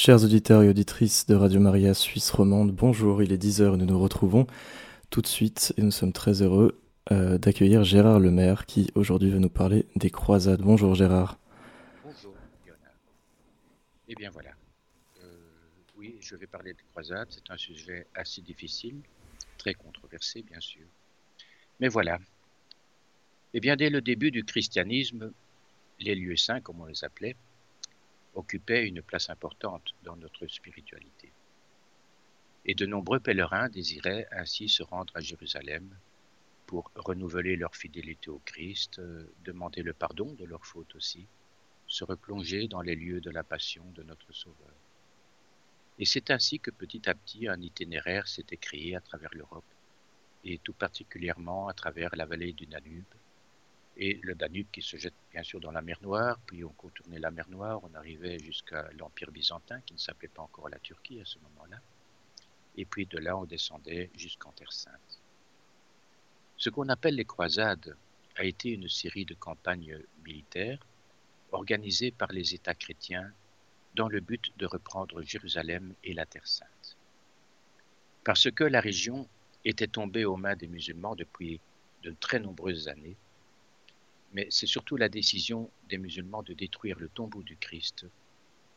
Chers auditeurs et auditrices de Radio Maria Suisse Romande, bonjour, il est 10h et nous nous retrouvons tout de suite et nous sommes très heureux euh, d'accueillir Gérard Lemaire qui aujourd'hui veut nous parler des croisades. Bonjour Gérard. Bonjour Léonard. Eh bien voilà, euh, oui je vais parler des croisades, c'est un sujet assez difficile, très controversé bien sûr. Mais voilà, eh bien dès le début du christianisme, les lieux saints comme on les appelait, occupait une place importante dans notre spiritualité. Et de nombreux pèlerins désiraient ainsi se rendre à Jérusalem pour renouveler leur fidélité au Christ, euh, demander le pardon de leurs fautes aussi, se replonger dans les lieux de la passion de notre Sauveur. Et c'est ainsi que petit à petit un itinéraire s'était créé à travers l'Europe, et tout particulièrement à travers la vallée du Danube, et le Danube qui se jette bien sûr dans la mer Noire, puis on contournait la mer Noire, on arrivait jusqu'à l'Empire byzantin qui ne s'appelait pas encore la Turquie à ce moment-là, et puis de là on descendait jusqu'en Terre Sainte. Ce qu'on appelle les croisades a été une série de campagnes militaires organisées par les États chrétiens dans le but de reprendre Jérusalem et la Terre Sainte. Parce que la région était tombée aux mains des musulmans depuis de très nombreuses années, mais c'est surtout la décision des musulmans de détruire le tombeau du Christ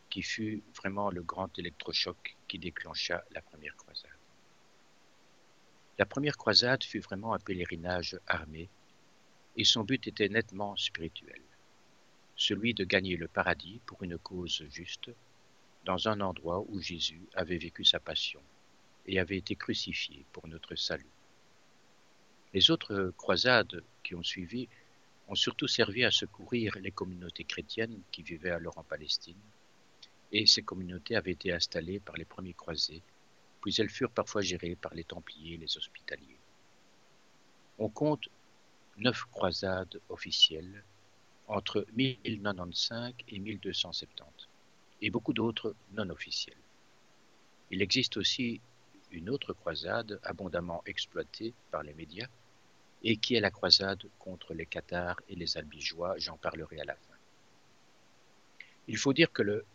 qui fut vraiment le grand électrochoc qui déclencha la première croisade. La première croisade fut vraiment un pèlerinage armé et son but était nettement spirituel, celui de gagner le paradis pour une cause juste dans un endroit où Jésus avait vécu sa passion et avait été crucifié pour notre salut. Les autres croisades qui ont suivi ont surtout servi à secourir les communautés chrétiennes qui vivaient alors en Palestine, et ces communautés avaient été installées par les premiers croisés, puis elles furent parfois gérées par les Templiers et les Hospitaliers. On compte neuf croisades officielles entre 1095 et 1270, et beaucoup d'autres non officielles. Il existe aussi une autre croisade abondamment exploitée par les médias, et qui est la croisade contre les Cathares et les Albigeois, j'en parlerai à la fin. Il faut dire que le,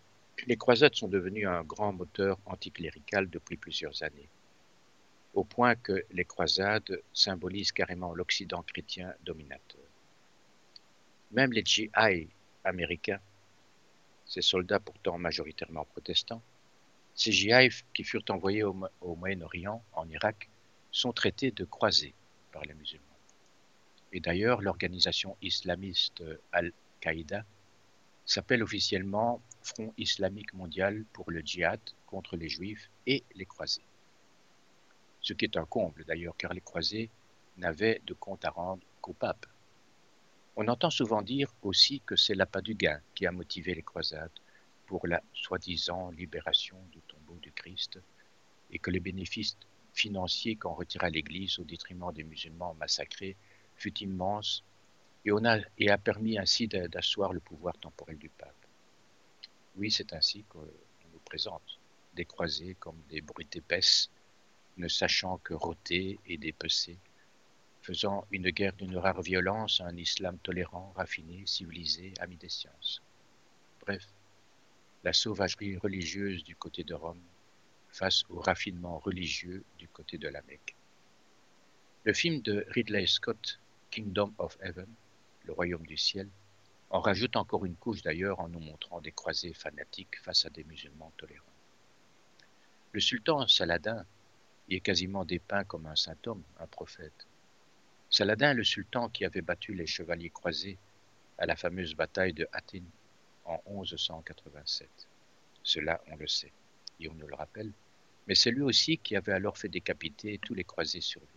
les croisades sont devenues un grand moteur anticlérical depuis plusieurs années, au point que les croisades symbolisent carrément l'Occident chrétien dominateur. Même les GI américains, ces soldats pourtant majoritairement protestants, ces GI qui furent envoyés au Moyen-Orient, en Irak, sont traités de croisés par les musulmans. Et d'ailleurs, l'organisation islamiste Al-Qaïda s'appelle officiellement Front islamique mondial pour le djihad contre les juifs et les croisés. Ce qui est un comble d'ailleurs, car les croisés n'avaient de compte à rendre qu'au pape. On entend souvent dire aussi que c'est l'appât du gain qui a motivé les croisades pour la soi-disant libération du tombeau du Christ et que les bénéfices financiers qu'en retira l'Église au détriment des musulmans massacrés fut immense et, on a, permis ainsi d'asseoir le pouvoir temporel du pape. Oui, c'est ainsi qu'on nous présente des croisés comme des brutes épaisses, ne sachant que rôter et dépecer, faisant une guerre d'une rare violence à un islam tolérant, raffiné, civilisé, ami des sciences. Bref, la sauvagerie religieuse du côté de Rome face au raffinement religieux du côté de la Mecque. Le film de Ridley Scott Kingdom of Heaven, le royaume du ciel, en rajoute encore une couche d'ailleurs en nous montrant des croisés fanatiques face à des musulmans tolérants. Le sultan Saladin y est quasiment dépeint comme un saint homme, un prophète. Saladin est le sultan qui avait battu les chevaliers croisés à la fameuse bataille de Hattin en 1187. Cela, on le sait, et on nous le rappelle, mais c'est lui aussi qui avait alors fait décapiter tous les croisés survivants.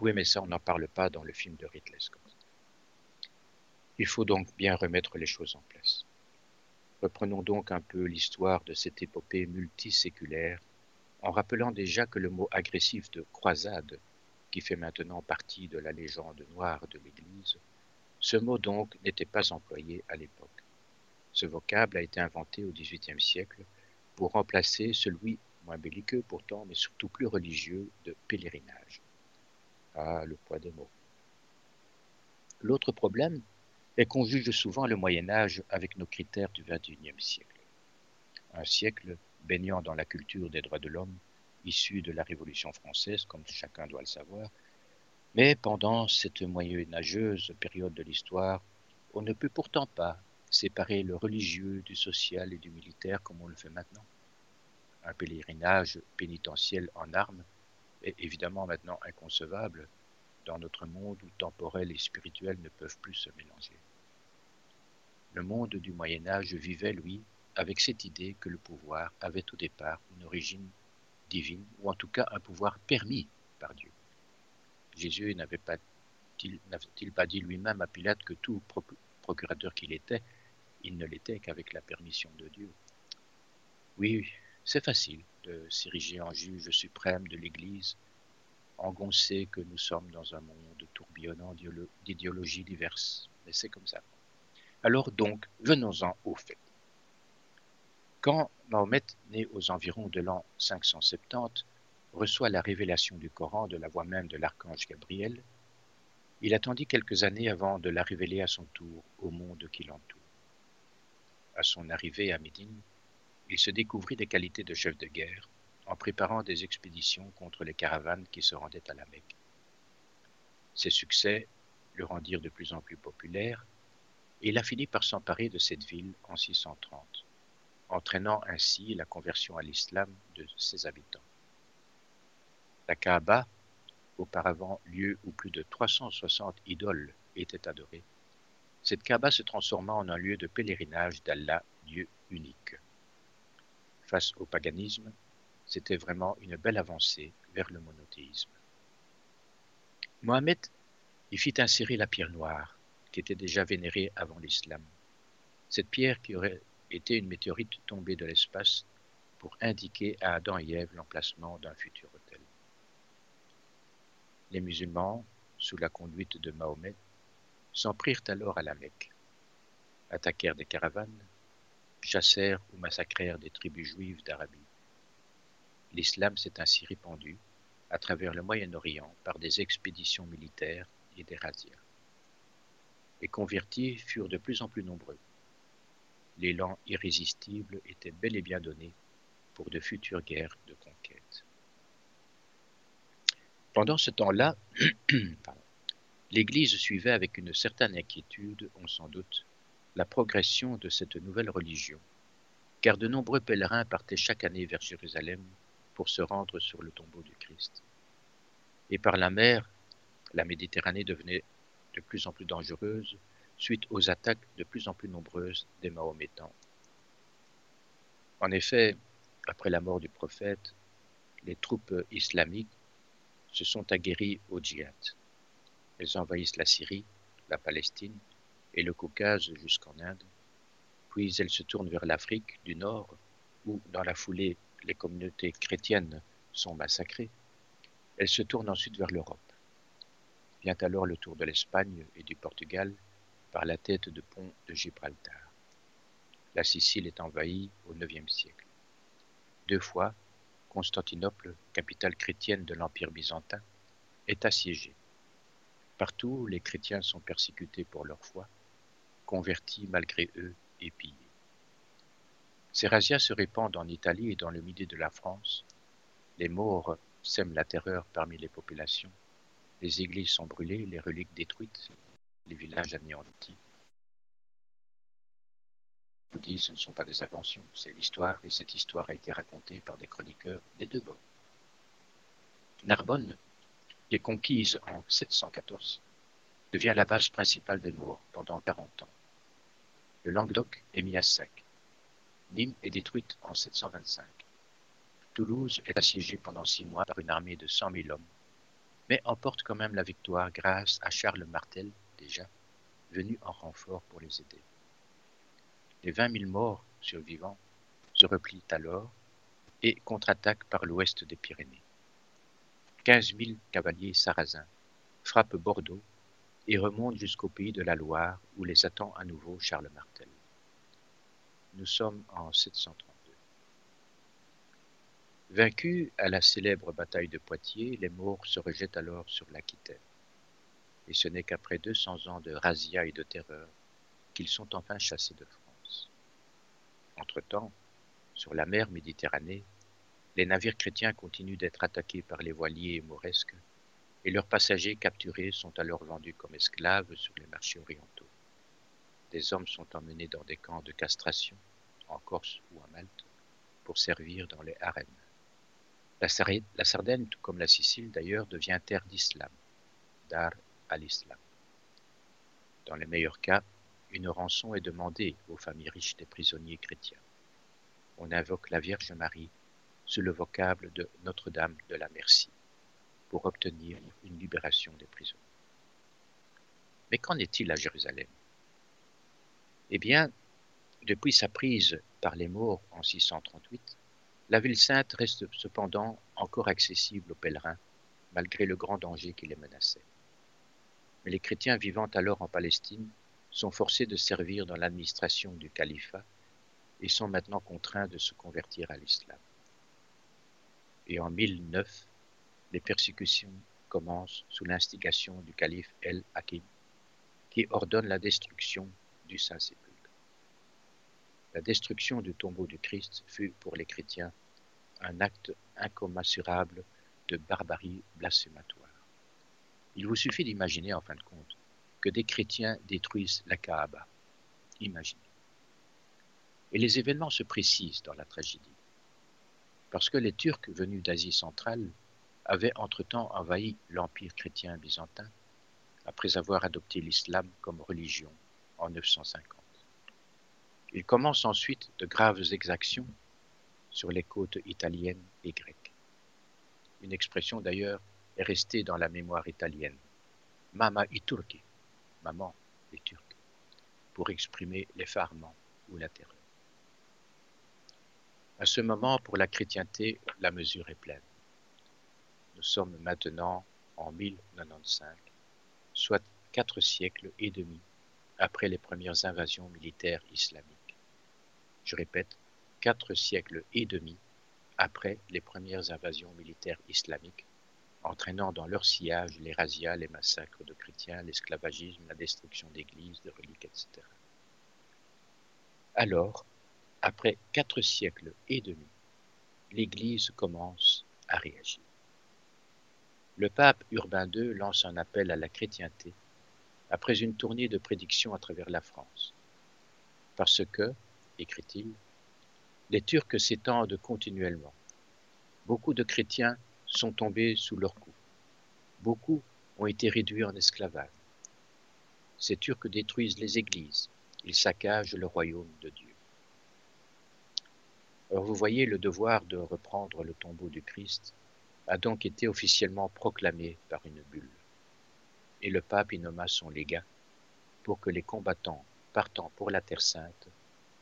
Oui, mais ça, on n'en parle pas dans le film de Ridley Scott. Il faut donc bien remettre les choses en place. Reprenons donc un peu l'histoire de cette épopée multiséculaire en rappelant déjà que le mot agressif de croisade, qui fait maintenant partie de la légende noire de l'Église, ce mot donc n'était pas employé à l'époque. Ce vocable a été inventé au XVIIIe siècle pour remplacer celui, moins belliqueux pourtant, mais surtout plus religieux, de pèlerinage. Ah, le poids des mots. L'autre problème est qu'on juge souvent le Moyen Âge avec nos critères du XXIe siècle. un siècle, baignant dans la culture des droits de l'homme, issue de la Révolution française, comme chacun doit le savoir. Mais pendant cette moyenâgeuse période de l'histoire, on ne peut pourtant pas séparer le religieux du social et du militaire comme on le fait maintenant. Un pèlerinage pénitentiel en armes est évidemment maintenant inconcevable dans notre monde où temporel et spirituel ne peuvent plus se mélanger. Le monde du Moyen Âge vivait, lui, avec cette idée que le pouvoir avait au départ une origine divine, ou en tout cas un pouvoir permis par Dieu. Jésus n'avait-il pas dit lui-même à Pilate que tout procurateur qu'il était, il ne l'était qu'avec la permission de Dieu? Oui, c'est facile s'ériger en juge suprême de l'Église, engoncé que nous sommes dans un monde tourbillonnant d'idéologies diverses, mais c'est comme ça. Alors donc, venons-en au fait. Quand Mahomet, né aux environs de l'an 570, reçoit la révélation du Coran de la voix même de l'archange Gabriel, il attendit quelques années avant de la révéler à son tour au monde qui l'entoure. À son arrivée à Médine, il se découvrit des qualités de chef de guerre en préparant des expéditions contre les caravanes qui se rendaient à la Mecque. Ses succès le rendirent de plus en plus populaire et il a fini par s'emparer de cette ville en 630 entraînant ainsi la conversion à l'islam de ses habitants. La Kaaba, auparavant lieu où plus de 360 idoles étaient adorées, cette Kaaba se transforma en un lieu de pèlerinage d'Allah, Dieu unique. Face au paganisme, c'était vraiment une belle avancée vers le monothéisme. Mohamed y fit insérer la pierre noire, qui était déjà vénérée avant l'islam. Cette pierre qui aurait était une météorite tombée de l'espace pour indiquer à Adam et Ève l'emplacement d'un futur hôtel. Les musulmans, sous la conduite de Mahomet, s'en prirent alors à la Mecque, attaquèrent des caravanes, chassèrent ou massacrèrent des tribus juives d'Arabie. L'islam s'est ainsi répandu à travers le Moyen-Orient par des expéditions militaires et des razzias. Les convertis furent de plus en plus nombreux l'élan irrésistible était bel et bien donné pour de futures guerres de conquête. Pendant ce temps-là, l'Église suivait avec une certaine inquiétude, on s'en doute, la progression de cette nouvelle religion, car de nombreux pèlerins partaient chaque année vers Jérusalem pour se rendre sur le tombeau du Christ. Et par la mer, la Méditerranée devenait de plus en plus dangereuse suite aux attaques de plus en plus nombreuses des Mahométans. En effet, après la mort du prophète, les troupes islamiques se sont aguerries au djihad. Elles envahissent la Syrie, la Palestine et le Caucase jusqu'en Inde, puis elles se tournent vers l'Afrique du Nord, où, dans la foulée, les communautés chrétiennes sont massacrées. Elles se tournent ensuite vers l'Europe. Vient alors le tour de l'Espagne et du Portugal, par la tête de pont de Gibraltar. La Sicile est envahie au IXe siècle. Deux fois, Constantinople, capitale chrétienne de l'Empire byzantin, est assiégée. Partout, les chrétiens sont persécutés pour leur foi, convertis malgré eux et pillés. Ces razzias se répandent en Italie et dans le midi de la France. Les morts sèment la terreur parmi les populations. Les églises sont brûlées, les reliques détruites, les villages anéantis. Ce ne sont pas des inventions, c'est l'histoire, et cette histoire a été racontée par des chroniqueurs des deux bords. Narbonne, qui est conquise en 714, devient la base principale des Moors pendant 40 ans. Le Languedoc est mis à sac. Nîmes est détruite en 725. Toulouse est assiégée pendant six mois par une armée de 100 000 hommes, mais emporte quand même la victoire grâce à Charles Martel, déjà, venus en renfort pour les aider. Les vingt mille morts survivants se replient alors et contre-attaquent par l'ouest des Pyrénées. Quinze mille cavaliers sarrasins frappent Bordeaux et remontent jusqu'au pays de la Loire où les attend à nouveau Charles Martel. Nous sommes en 732. Vaincus à la célèbre bataille de Poitiers, les Maures se rejettent alors sur l'Aquitaine et ce n'est qu'après deux cents ans de razzia et de terreur qu'ils sont enfin chassés de France. Entre-temps, Sur la mer Méditerranée, les navires chrétiens continuent d'être attaqués par les voiliers mauresques et leurs passagers capturés sont alors vendus comme esclaves sur les marchés orientaux. Des hommes sont emmenés dans des camps de castration, en Corse ou à Malte, pour servir dans les harems. La, Sardaigne, tout comme la Sicile d'ailleurs, devient terre d'islam, dar al-Islam. Dans les meilleurs cas, une rançon est demandée aux familles riches des prisonniers chrétiens. On invoque la Vierge Marie sous le vocable de Notre-Dame de la Merci pour obtenir une libération des prisonniers. Mais qu'en est-il à Jérusalem? Eh bien, depuis sa prise par les morts en 638, la ville sainte reste cependant encore accessible aux pèlerins, malgré le grand danger qui les menaçait. Mais les chrétiens vivant alors en Palestine sont forcés de servir dans l'administration du califat et sont maintenant contraints de se convertir à l'islam et en 1009, les persécutions commencent sous l'instigation du calife El-Hakim, qui ordonne la destruction du Saint-Sépulcre. La destruction du tombeau du Christ fut pour les chrétiens un acte incommensurable de barbarie blasphématoire. Il vous suffit d'imaginer, en fin de compte, que des chrétiens détruisent la Kaaba. Imaginez. Et les événements se précisent dans la tragédie parce que les Turcs venus d'Asie centrale avaient entre-temps envahi l'Empire chrétien byzantin après avoir adopté l'islam comme religion en 950. Il commence ensuite de graves exactions sur les côtes italiennes et grecques. Une expression d'ailleurs est restée dans la mémoire italienne. Mama i Turki, maman les Turcs, pour exprimer l'effarement ou la terreur. À ce moment, pour la chrétienté, la mesure est pleine. Nous sommes maintenant en 1095, soit quatre siècles et demi après les premières invasions militaires islamiques. Je répète, quatre siècles et demi après les premières invasions militaires islamiques, entraînant dans leur sillage les razzias, les massacres de chrétiens, l'esclavagisme, la destruction d'églises, de reliques, etc. Alors, après quatre siècles et demi, l'Église commence à réagir. Le pape Urbain II lance un appel à la chrétienté après une tournée de prédictions à travers la France. Parce que, écrit-il, les Turcs s'étendent continuellement. Beaucoup de chrétiens sont tombés sous leur coup. Beaucoup ont été réduits en esclavage. Ces Turcs détruisent les églises, ils saccagent le royaume de Dieu. Alors vous voyez, le devoir de reprendre le tombeau du Christ a donc été officiellement proclamé par une bulle. Et le pape y nomma son légat pour que les combattants partant pour la Terre sainte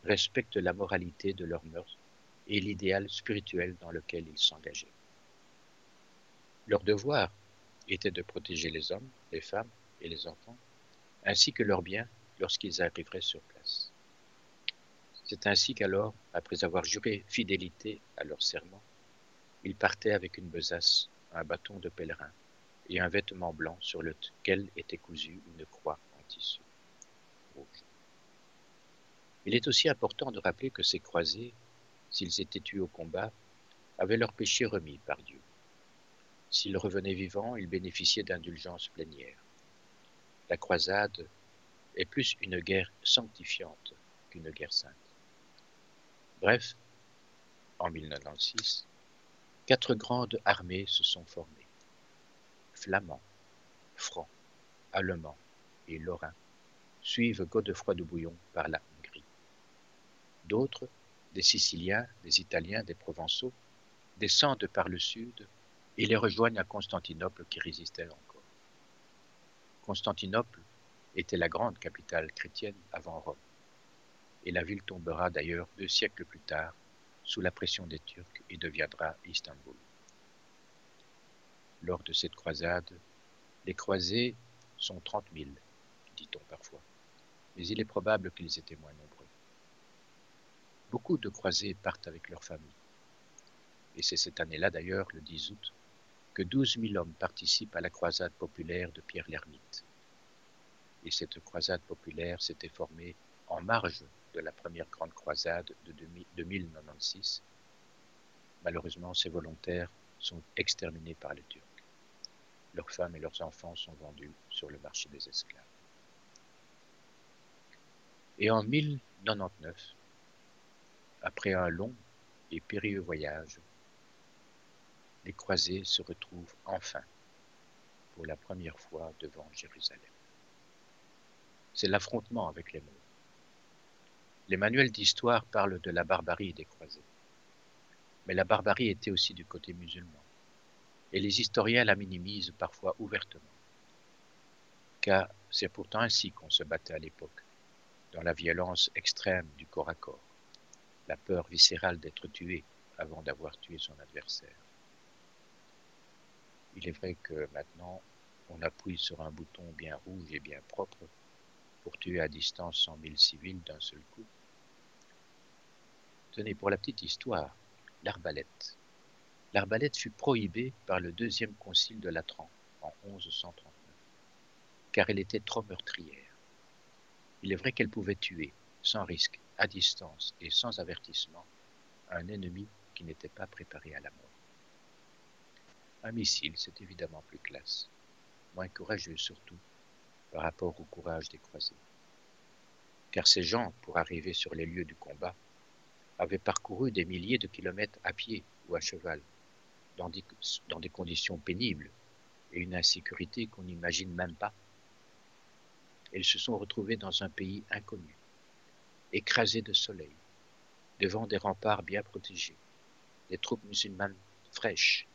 respectent la moralité de leurs mœurs et l'idéal spirituel dans lequel ils s'engageaient. Leur devoir était de protéger les hommes, les femmes et les enfants, ainsi que leurs biens lorsqu'ils arriveraient sur place. C'est ainsi qu'alors, après avoir juré fidélité à leur serment, ils partaient avec une besace, un bâton de pèlerin et un vêtement blanc sur lequel était cousue une croix en tissu rouge. Il est aussi important de rappeler que ces croisés, s'ils étaient tués au combat, avaient leur péché remis par Dieu. S'ils revenaient vivants, ils bénéficiaient d'indulgence plénière. La croisade est plus une guerre sanctifiante qu'une guerre sainte. Bref, en 1096, quatre grandes armées se sont formées. Flamands, Francs, Allemands et Lorrains suivent Godefroy de Bouillon par la Hongrie. D'autres, des Siciliens, des Italiens, des Provençaux, descendent par le sud et les rejoignent à Constantinople qui résistait encore. Constantinople était la grande capitale chrétienne avant Rome et la ville tombera d'ailleurs deux siècles plus tard sous la pression des Turcs et deviendra Istanbul. Lors de cette croisade, les croisés sont trente mille, dit-on parfois, mais il est probable qu'ils étaient moins nombreux. Beaucoup de croisés partent avec leur famille, et c'est cette année-là d'ailleurs, le 10 août, que douze mille hommes participent à la croisade populaire de Pierre l'Ermite. Et cette croisade populaire s'était formée en marge de la première grande croisade de, 1096. Malheureusement, ces volontaires sont exterminés par les Turcs. Leurs femmes et leurs enfants sont vendus sur le marché des esclaves. Et en 1099, après un long et périlleux voyage, les croisés se retrouvent enfin pour la première fois devant Jérusalem. C'est l'affrontement avec les mots. Les manuels d'histoire parlent de la barbarie des croisés. Mais la barbarie était aussi du côté musulman. Et les historiens la minimisent parfois ouvertement. Car c'est pourtant ainsi qu'on se battait à l'époque, dans la violence extrême du corps à corps, la peur viscérale d'être tué avant d'avoir tué son adversaire. Il est vrai que maintenant, on appuie sur un bouton bien rouge et bien propre pour tuer à distance cent mille civils d'un seul coup. Tenez, pour la petite histoire, l'arbalète. L'arbalète fut prohibée par le deuxième concile de Latran en 1139, car elle était trop meurtrière. Il est vrai qu'elle pouvait tuer, sans risque, à distance et sans avertissement, un ennemi qui n'était pas préparé à la mort. Un missile, c'est évidemment plus classe, moins courageux surtout, par rapport au courage des croisés. Car ces gens, pour arriver sur les lieux du combat, avaient parcouru des milliers de kilomètres à pied ou à cheval, dans des, conditions pénibles et une insécurité qu'on n'imagine même pas. Ils se sont retrouvés dans un pays inconnu, écrasés de soleil, devant des remparts bien protégés, des troupes musulmanes fraîches,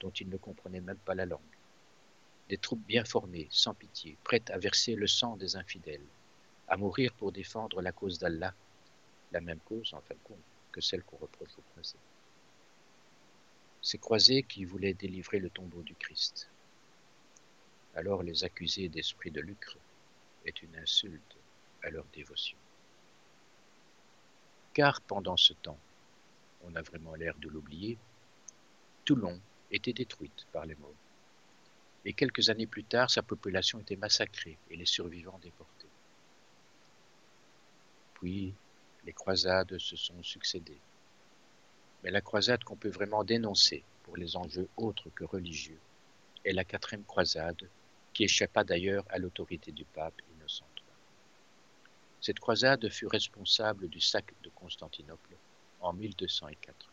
dont ils ne comprenaient même pas la langue, des troupes bien formées, sans pitié, prêtes à verser le sang des infidèles, à mourir pour défendre la cause d'Allah la même cause, en fin de compte, que celle qu'on reproche aux croisés. Ces croisés qui voulaient délivrer le tombeau du Christ. Alors les accuser d'esprit de lucre est une insulte à leur dévotion. Car pendant ce temps, on a vraiment l'air de l'oublier, Toulon était détruite par les morts. Et quelques années plus tard, sa population était massacrée et les survivants déportés. Puis les croisades se sont succédées. Mais la croisade qu'on peut vraiment dénoncer pour les enjeux autres que religieux est la quatrième croisade, qui échappa d'ailleurs à l'autorité du pape Innocent III. Cette croisade fut responsable du sac de Constantinople en 1204.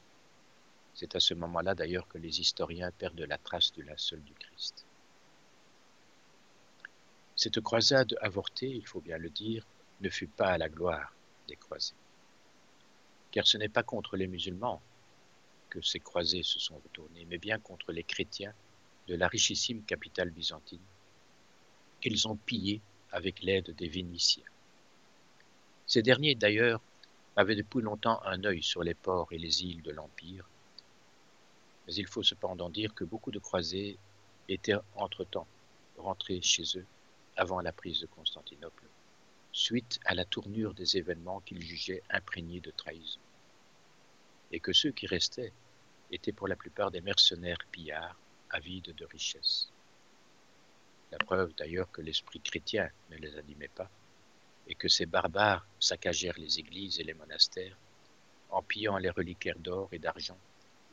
C'est à ce moment-là d'ailleurs que les historiens perdent la trace du linceul du Christ. Cette croisade avortée, il faut bien le dire, ne fut pas à la gloire des croisés. Car ce n'est pas contre les musulmans que ces croisés se sont retournés, mais bien contre les chrétiens de la richissime capitale byzantine qu'ils ont pillé avec l'aide des Vénitiens. Ces derniers, d'ailleurs, avaient depuis longtemps un œil sur les ports et les îles de l'Empire, mais il faut cependant dire que beaucoup de croisés étaient entre-temps rentrés chez eux avant la prise de Constantinople suite à la tournure des événements qu'ils jugeaient imprégnés de trahison. Et que ceux qui restaient étaient pour la plupart des mercenaires pillards, avides de richesses. La preuve d'ailleurs que l'esprit chrétien ne les animait pas, et que ces barbares saccagèrent les églises et les monastères, en pillant les reliquaires d'or et d'argent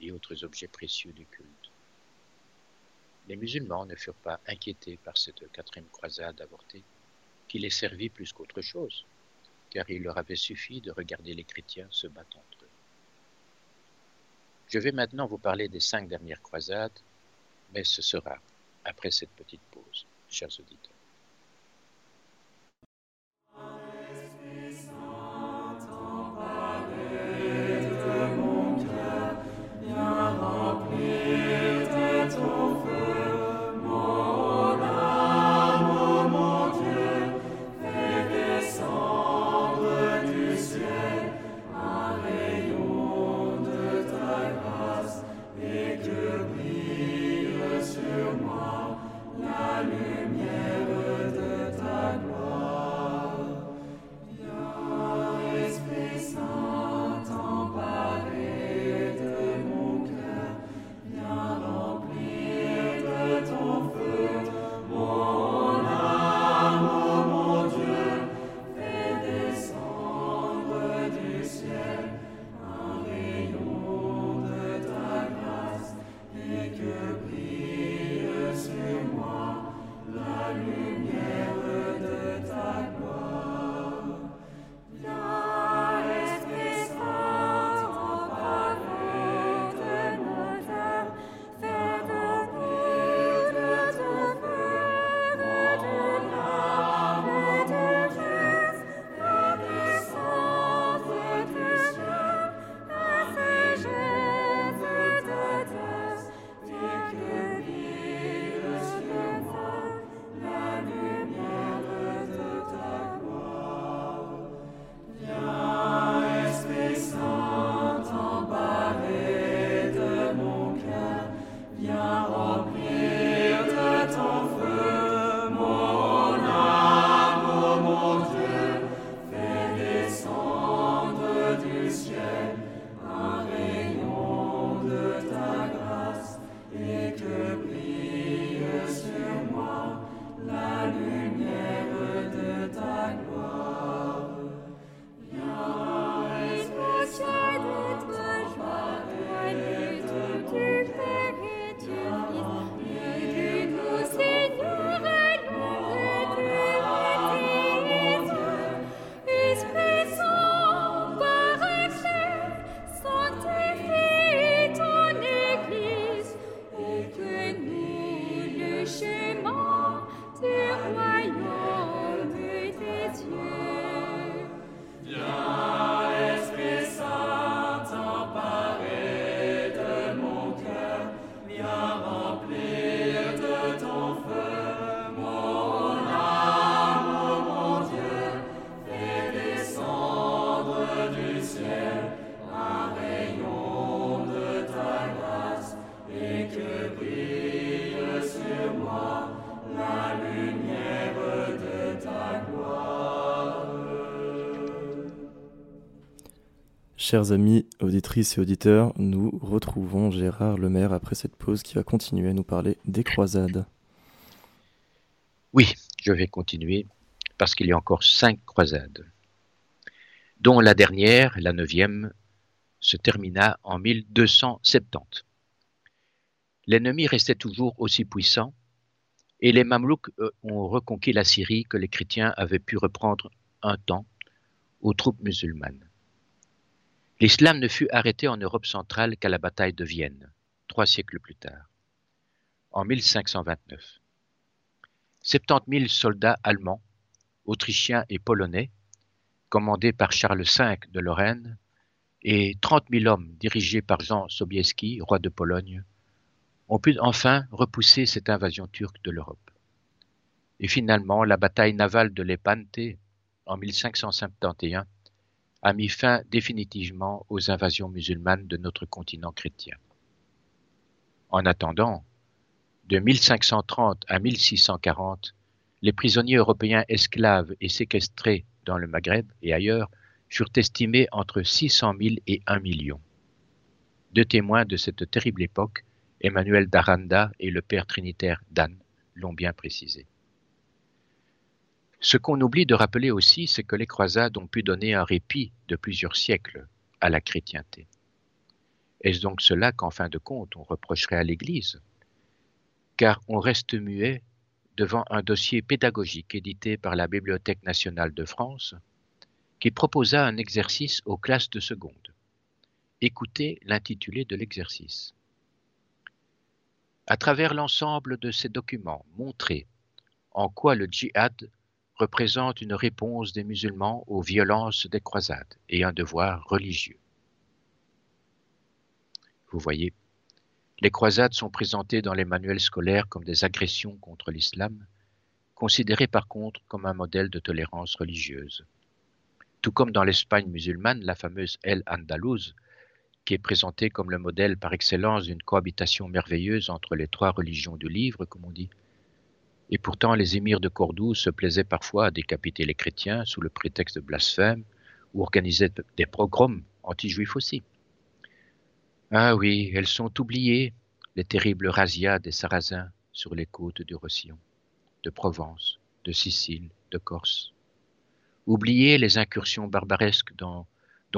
et autres objets précieux du culte. Les musulmans ne furent pas inquiétés par cette quatrième croisade avortée, qui les servit plus qu'autre chose, car il leur avait suffi de regarder les chrétiens se battre. Je vais maintenant vous parler des cinq dernières croisades, mais ce sera après cette petite pause, chers auditeurs. Chers amis, auditrices et auditeurs, nous retrouvons Gérard Lemaire après cette pause qui va continuer à nous parler des croisades. Oui, je vais continuer parce qu'il y a encore cinq croisades, dont la dernière, la neuvième, se termina en 1270. L'ennemi restait toujours aussi puissant et les Mamelouks euh, ont reconquis la Syrie que les chrétiens avaient pu reprendre un temps aux troupes musulmanes. L'islam ne fut arrêté en Europe centrale qu'à la bataille de Vienne, trois siècles plus tard, en 1529. 70 000 soldats allemands, autrichiens et polonais, commandés par Charles V de Lorraine, et 30 000 hommes dirigés par Jean Sobieski, roi de Pologne, ont pu enfin repousser cette invasion turque de l'Europe. Et finalement, la bataille navale de Lepante, en 1571, a mis fin définitivement aux invasions musulmanes de notre continent chrétien. En attendant, de 1530 à 1640, les prisonniers européens esclaves et séquestrés dans le Maghreb et ailleurs furent estimés entre 600 000 et 1 million. Deux témoins de cette terrible époque Emmanuel d'Aranda et le Père Trinitaire d'Anne l'ont bien précisé. Ce qu'on oublie de rappeler aussi, c'est que les croisades ont pu donner un répit de plusieurs siècles à la chrétienté. Est-ce donc cela qu'en fin de compte on reprocherait à l'Église? Car on reste muet devant un dossier pédagogique édité par la Bibliothèque nationale de France qui proposa un exercice aux classes de seconde. Écoutez l'intitulé de l'exercice à travers l'ensemble de ces documents, montrer en quoi le djihad représente une réponse des musulmans aux violences des croisades et un devoir religieux. Vous voyez, les croisades sont présentées dans les manuels scolaires comme des agressions contre l'islam, considérées par contre comme un modèle de tolérance religieuse. Tout comme dans l'Espagne musulmane, la fameuse El Andalouse qui est présenté comme le modèle par excellence d'une cohabitation merveilleuse entre les trois religions du livre, comme on dit. Et pourtant, les émirs de Cordoue se plaisaient parfois à décapiter les chrétiens sous le prétexte de blasphème ou organisaient des pogroms anti-juifs aussi. Ah oui, elles sont oubliées, les terribles razzias des Sarrasins sur les côtes du Roussillon, de Provence, de Sicile, de Corse. Oubliées les incursions barbaresques dont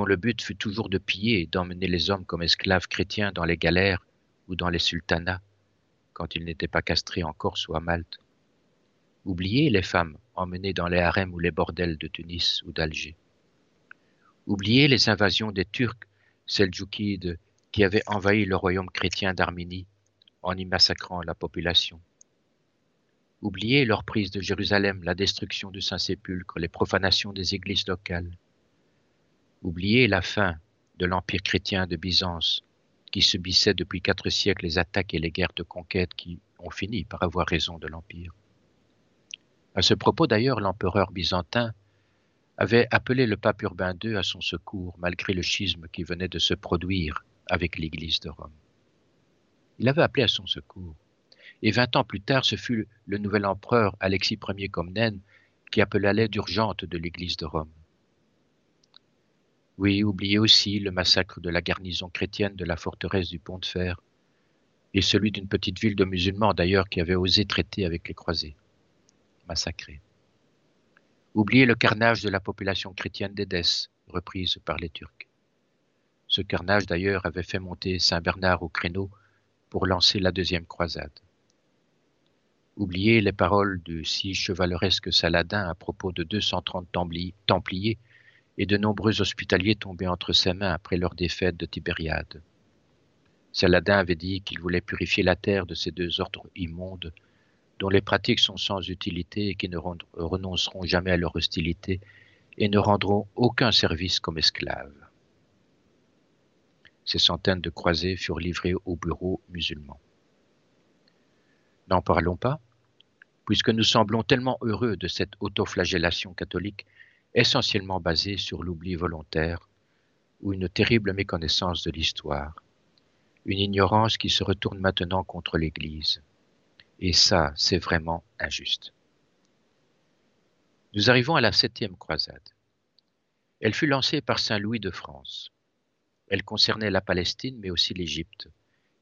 le but fut toujours de piller et d'emmener les hommes comme esclaves chrétiens dans les galères ou dans les sultanats, quand ils n'étaient pas castrés en Corse ou à Malte. Oubliez les femmes emmenées dans les harems ou les bordels de Tunis ou d'Alger. Oubliez les invasions des Turcs seldjoukides qui avaient envahi le royaume chrétien d'Arménie en y massacrant la population. Oubliez leur prise de Jérusalem, la destruction du Saint-Sépulcre, les profanations des églises locales. Oubliez la fin de l'Empire chrétien de Byzance, qui subissait depuis quatre siècles les attaques et les guerres de conquête qui ont fini par avoir raison de l'Empire. À ce propos d'ailleurs, l'empereur byzantin avait appelé le pape Urbain II à son secours malgré le schisme qui venait de se produire avec l'Église de Rome. Il avait appelé à son secours. Et vingt ans plus tard, ce fut le nouvel empereur Alexis Ier Comnène qui appela l'aide urgente de l'Église de Rome. Oui, oubliez aussi le massacre de la garnison chrétienne de la forteresse du Pont de Fer, et celui d'une petite ville de musulmans d'ailleurs qui avait osé traiter avec les croisés. Massacrés. Oubliez le carnage de la population chrétienne d'Édesse, reprise par les Turcs. Ce carnage d'ailleurs avait fait monter Saint Bernard au créneau pour lancer la deuxième croisade. Oubliez les paroles du si chevaleresque Saladin à propos de 230 Templiers et de nombreux hospitaliers tombaient entre ses mains après leur défaite de Tibériade. Saladin avait dit qu'il voulait purifier la terre de ces deux ordres immondes, dont les pratiques sont sans utilité et qui ne renonceront jamais à leur hostilité et ne rendront aucun service comme esclaves. Ces centaines de croisés furent livrés aux bureaux musulmans. N'en parlons pas, puisque nous semblons tellement heureux de cette autoflagellation catholique essentiellement basée sur l'oubli volontaire ou une terrible méconnaissance de l'histoire, une ignorance qui se retourne maintenant contre l'Église. Et ça, c'est vraiment injuste. Nous arrivons à la septième croisade. Elle fut lancée par Saint Louis de France. Elle concernait la Palestine, mais aussi l'Égypte,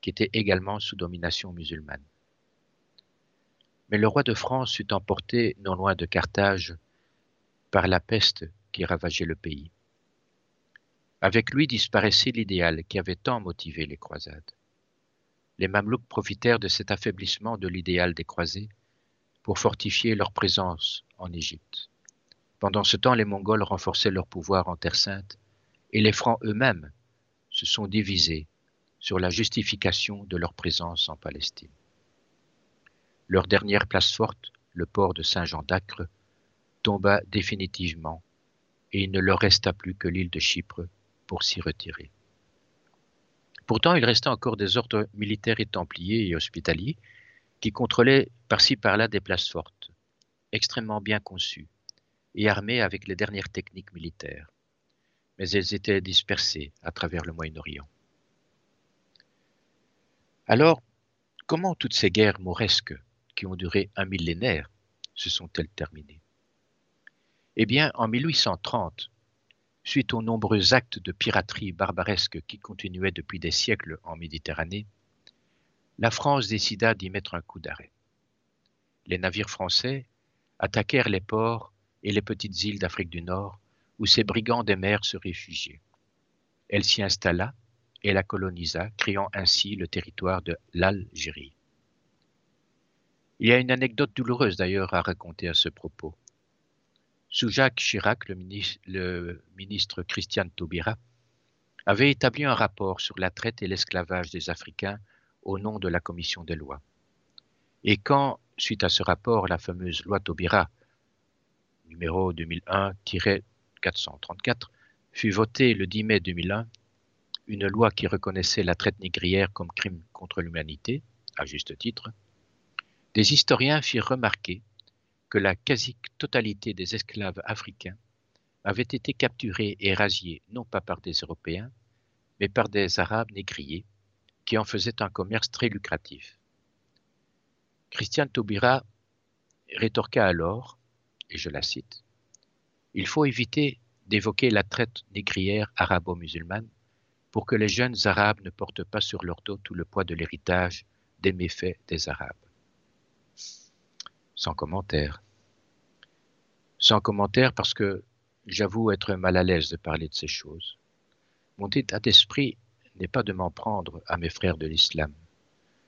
qui était également sous domination musulmane. Mais le roi de France fut emporté non loin de Carthage par la peste qui ravageait le pays. Avec lui disparaissait l'idéal qui avait tant motivé les croisades. Les Mamelouks profitèrent de cet affaiblissement de l'idéal des croisés pour fortifier leur présence en Égypte. Pendant ce temps, les Mongols renforçaient leur pouvoir en Terre sainte et les Francs eux-mêmes se sont divisés sur la justification de leur présence en Palestine. Leur dernière place forte, le port de Saint-Jean d'Acre, tomba définitivement et il ne leur resta plus que l'île de Chypre pour s'y retirer. Pourtant, il restait encore des ordres militaires et templiers et hospitaliers qui contrôlaient par-ci par-là des places fortes, extrêmement bien conçues et armées avec les dernières techniques militaires. Mais elles étaient dispersées à travers le Moyen-Orient. Alors, comment toutes ces guerres mauresques qui ont duré un millénaire se sont-elles terminées? Eh bien, en 1830, suite aux nombreux actes de piraterie barbaresque qui continuaient depuis des siècles en Méditerranée, la France décida d'y mettre un coup d'arrêt. Les navires français attaquèrent les ports et les petites îles d'Afrique du Nord où ces brigands des mers se réfugiaient. Elle s'y installa et la colonisa, créant ainsi le territoire de l'Algérie. Il y a une anecdote douloureuse d'ailleurs à raconter à ce propos. Sous Jacques Chirac, le ministre, le ministre Christian Taubira avait établi un rapport sur la traite et l'esclavage des Africains au nom de la commission des lois. Et quand, suite à ce rapport, la fameuse loi Taubira, numéro 2001-434, fut votée le 10 mai 2001, une loi qui reconnaissait la traite négrière comme crime contre l'humanité, à juste titre, des historiens firent remarquer que la quasi-totalité des esclaves africains avaient été capturés et rasiés non pas par des Européens, mais par des Arabes négriers, qui en faisaient un commerce très lucratif. Christian Taubira rétorqua alors, et je la cite, Il faut éviter d'évoquer la traite négrière arabo-musulmane pour que les jeunes Arabes ne portent pas sur leur dos tout le poids de l'héritage des méfaits des Arabes. Sans commentaire. Sans commentaire parce que j'avoue être mal à l'aise de parler de ces choses. Mon état d'esprit n'est pas de m'en prendre à mes frères de l'islam.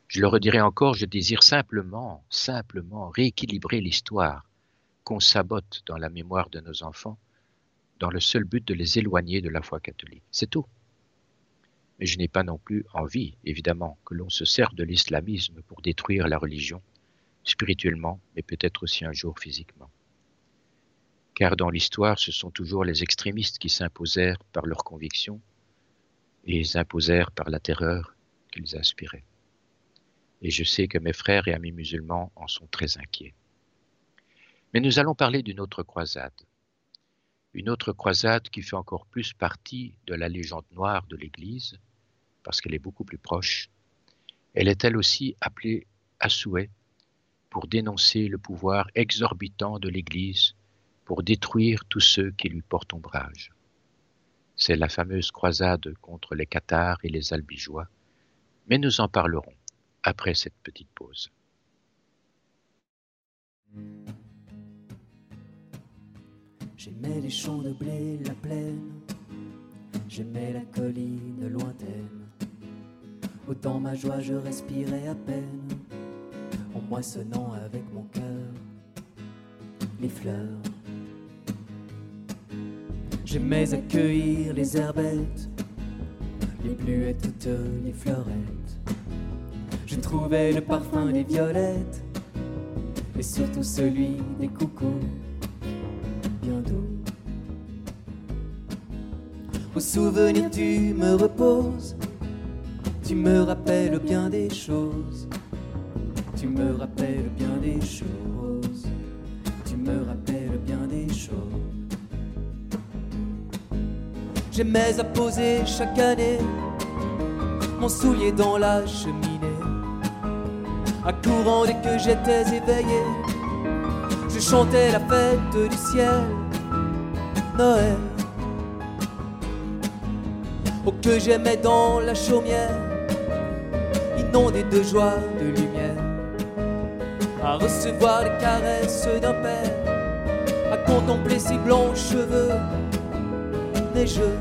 Je le redirai encore, je désire simplement, simplement rééquilibrer l'histoire qu'on sabote dans la mémoire de nos enfants dans le seul but de les éloigner de la foi catholique. C'est tout. Mais je n'ai pas non plus envie, évidemment, que l'on se serve de l'islamisme pour détruire la religion, spirituellement, mais peut-être aussi un jour physiquement. Car dans l'histoire, ce sont toujours les extrémistes qui s'imposèrent par leurs convictions et ils imposèrent par la terreur qu'ils inspiraient. Et je sais que mes frères et amis musulmans en sont très inquiets. Mais nous allons parler d'une autre croisade. Une autre croisade qui fait encore plus partie de la légende noire de l'Église, parce qu'elle est beaucoup plus proche. Elle est elle aussi appelée à pour dénoncer le pouvoir exorbitant de l'Église, pour détruire tous ceux qui lui portent ombrage. C'est la fameuse croisade contre les Cathares et les Albigeois, mais nous en parlerons après cette petite pause. J'aimais les champs de blé, la plaine, j'aimais la colline lointaine. Autant ma joie je respirais à peine, moissonnant avec mon cœur les fleurs. J'aimais accueillir les herbettes, les bluettes, toutes les fleurettes. Je trouvais le parfum des violettes, et surtout celui des coucous, bien doux. Au souvenir, tu me reposes, tu me rappelles bien des choses, tu me rappelles bien des choses, tu me rappelles bien des choses. J'aimais à poser chaque année mon soulier dans la cheminée. À courant dès que j'étais éveillé, je chantais la fête du ciel, Noël. oh que j'aimais dans la chaumière, inondé de joie, de à recevoir les caresses d'un père, à contempler ses blancs cheveux neigeux.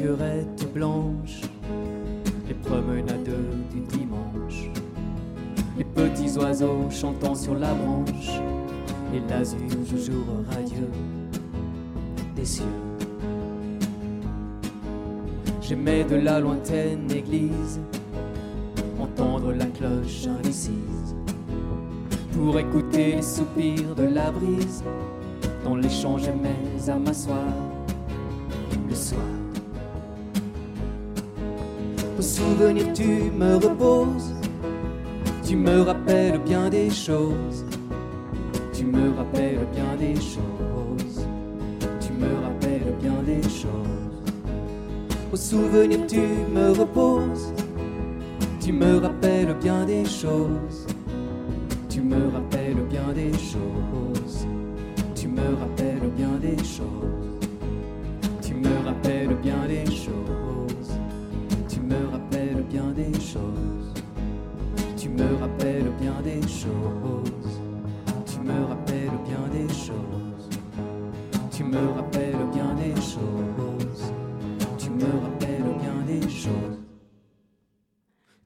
Blanche, les promenades du dimanche, les petits oiseaux chantant sur la branche, et l'azur du jour radieux des cieux. J'aimais de la lointaine église entendre la cloche indécise pour écouter les soupirs de la brise dans les champs j'aimais à m'asseoir le soir. Au souvenir tu me reposes, tu me rappelles bien des choses, tu me rappelles bien des choses, tu me rappelles bien des choses. Au souvenir tu me reposes, tu me rappelles bien des choses, tu me rappelles bien des choses, tu me rappelles bien des choses, tu me rappelles bien des choses, bien des choses, tu me rappelles bien des choses, tu me rappelles bien des choses, tu me rappelles bien des choses tu me rappelles bien des choses.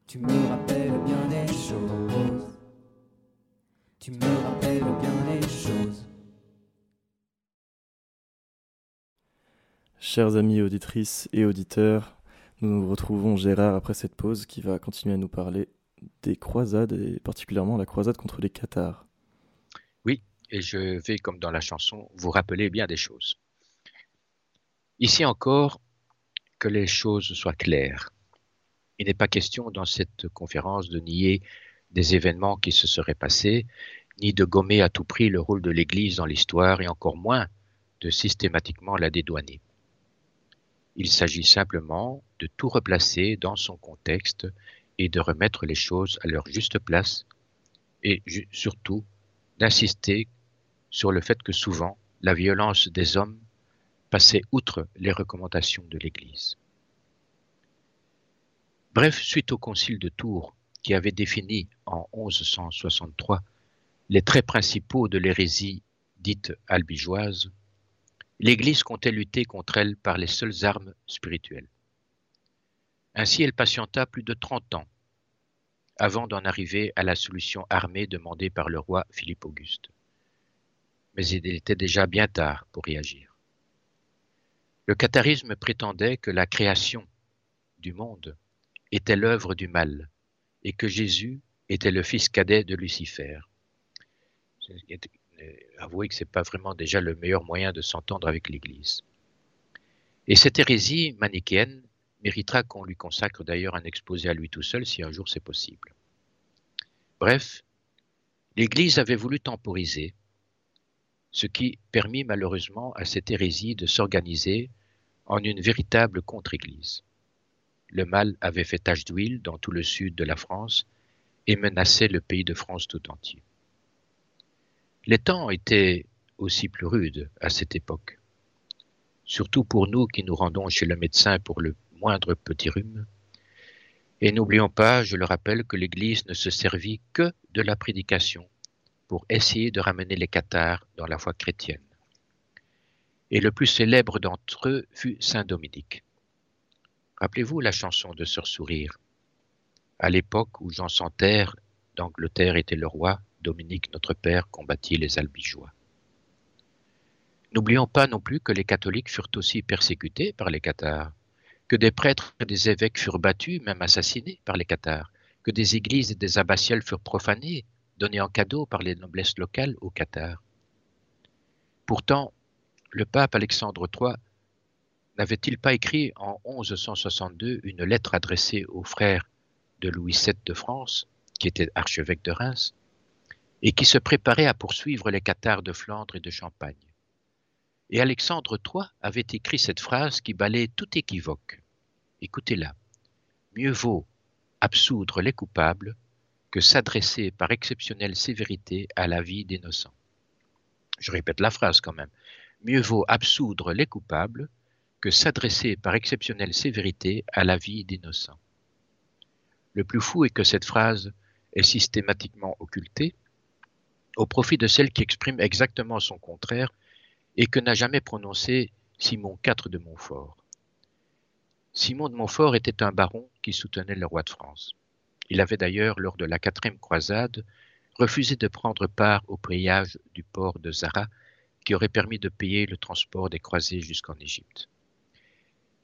Tu me rappelles bien des choses. Tu me rappelles bien des choses. Chers amis auditrices et auditeurs, nous nous retrouvons Gérard après cette pause qui va continuer à nous parler des croisades et particulièrement la croisade contre les Cathares. Oui, et je vais, comme dans la chanson, vous rappeler bien des choses. Ici encore, que les choses soient claires. Il n'est pas question dans cette conférence de nier des événements qui se seraient passés, ni de gommer à tout prix le rôle de l'Église dans l'histoire, et encore moins de systématiquement la dédouaner. Il s'agit simplement de tout replacer dans son contexte et de remettre les choses à leur juste place, et surtout d'insister sur le fait que souvent la violence des hommes passait outre les recommandations de l'Église. Bref, suite au concile de Tours, qui avait défini en 1163 les traits principaux de l'hérésie dite albigeoise, l'Église comptait lutter contre elle par les seules armes spirituelles. Ainsi, elle patienta plus de trente ans avant d'en arriver à la solution armée demandée par le roi Philippe Auguste. Mais il était déjà bien tard pour y agir. Le catharisme prétendait que la création du monde était l'œuvre du mal et que Jésus était le fils cadet de Lucifer. Avouez que ce n'est pas vraiment déjà le meilleur moyen de s'entendre avec l'Église. Et cette hérésie manichéenne méritera qu'on lui consacre d'ailleurs un exposé à lui tout seul si un jour c'est possible. Bref, l'Église avait voulu temporiser, ce qui permit malheureusement à cette hérésie de s'organiser en une véritable contre-Église. Le mal avait fait tache d'huile dans tout le sud de la France et menaçait le pays de France tout entier. Les temps étaient aussi plus rudes à cette époque, surtout pour nous qui nous rendons chez le médecin pour le moindre petit rhume. Et n'oublions pas, je le rappelle, que l'Église ne se servit que de la prédication pour essayer de ramener les cathares dans la foi chrétienne. Et le plus célèbre d'entre eux fut Saint Dominique. Rappelez-vous la chanson de Sœur Sourire. À l'époque où Jean Santerre d'Angleterre était le roi, Dominique notre Père combattit les albigeois. N'oublions pas non plus que les catholiques furent aussi persécutés par les cathares, que des prêtres et des évêques furent battus, même assassinés par les cathares, que des églises et des abbatiales furent profanées, données en cadeau par les noblesses locales aux cathares. Pourtant, le pape Alexandre III n'avait-il pas écrit en 1162 une lettre adressée aux frères de Louis VII de France, qui était archevêque de Reims, et qui se préparait à poursuivre les cathares de Flandre et de Champagne? Et Alexandre III avait écrit cette phrase qui balaye tout équivoque. Écoutez-la. Mieux vaut absoudre les coupables que s'adresser par exceptionnelle sévérité à la vie d'innocents. Je répète la phrase quand même. Mieux vaut absoudre les coupables que s'adresser par exceptionnelle sévérité à la vie d'innocents. Le plus fou est que cette phrase est systématiquement occultée au profit de celle qui exprime exactement son contraire et que n'a jamais prononcé Simon IV de Montfort. Simon de Montfort était un baron qui soutenait le roi de France. Il avait d'ailleurs, lors de la quatrième croisade, refusé de prendre part au pillage du port de Zara qui aurait permis de payer le transport des croisés jusqu'en Égypte.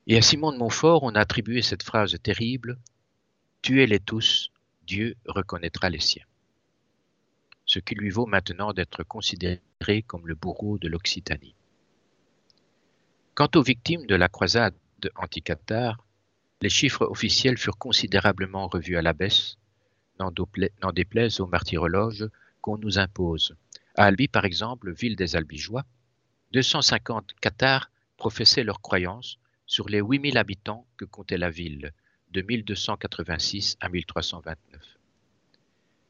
Et à Simon de Montfort, on a attribué cette phrase terrible Tuez-les tous, Dieu reconnaîtra les siens. Ce qui lui vaut maintenant d'être considéré comme le bourreau de l'Occitanie. Quant aux victimes de la croisade anti-Qatar, les chiffres officiels furent considérablement revus à la baisse, n'en déplaise aux martyrologes qu'on nous impose. À Albi, par exemple, ville des Albigeois, 250 Qatars professaient leur croyance sur les 8000 habitants que comptait la ville, de 1286 à 1329.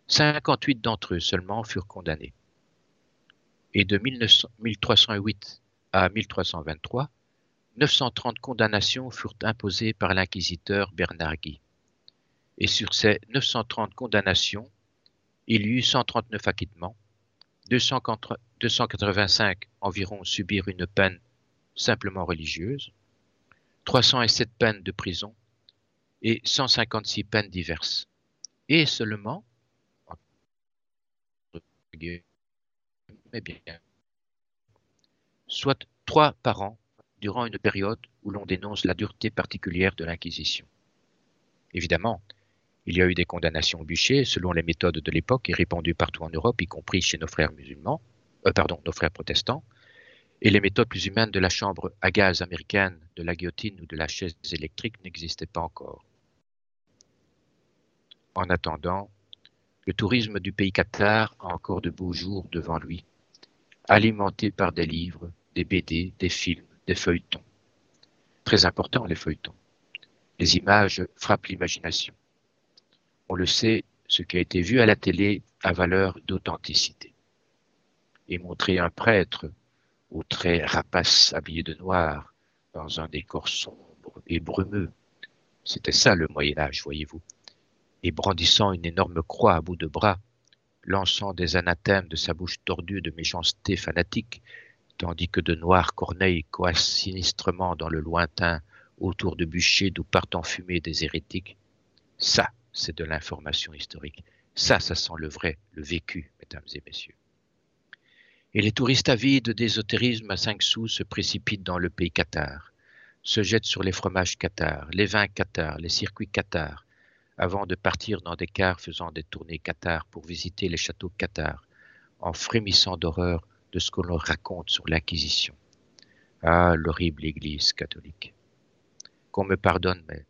58 d'entre eux seulement furent condamnés. Et de 1308 à 1323, 930 condamnations furent imposées par l'inquisiteur Bernard Guy. Et sur ces 930 condamnations, il y eut 139 acquittements, 285 environ subirent une peine simplement religieuse, 307 peines de prison et 156 peines diverses. Et seulement, soit trois par an durant une période où l'on dénonce la dureté particulière de l'Inquisition. Évidemment, il y a eu des condamnations au bûcher selon les méthodes de l'époque et répandues partout en Europe, y compris chez nos frères musulmans, euh, pardon, nos frères protestants, et les méthodes plus humaines de la chambre à gaz américaine, de la guillotine ou de la chaise électrique n'existaient pas encore. En attendant, le tourisme du pays Qatar a encore de beaux jours devant lui, alimenté par des livres, des BD, des films, des feuilletons. Très important les feuilletons. Les images frappent l'imagination. On le sait, ce qui a été vu à la télé a valeur d'authenticité. Et montrer un prêtre aux traits rapaces habillé de noir, dans un décor sombre et brumeux. C'était ça le Moyen Âge, voyez-vous. Et brandissant une énorme croix à bout de bras, lançant des anathèmes de sa bouche tordue de méchanceté fanatique, tandis que de noirs corneilles coassent sinistrement dans le lointain autour de bûchers d'où partent en fumée des hérétiques. Ça, c'est de l'information historique. Ça, ça sent le vrai, le vécu, mesdames et messieurs et les touristes avides d'ésotérisme à cinq sous se précipitent dans le pays Qatar, se jettent sur les fromages Qatar, les vins Qatar, les circuits Qatar, avant de partir dans des cars faisant des tournées Qatar pour visiter les châteaux Qatar, en frémissant d'horreur de ce qu'on leur raconte sur l'Inquisition. Ah, l'horrible Église catholique. Qu'on me pardonne, mais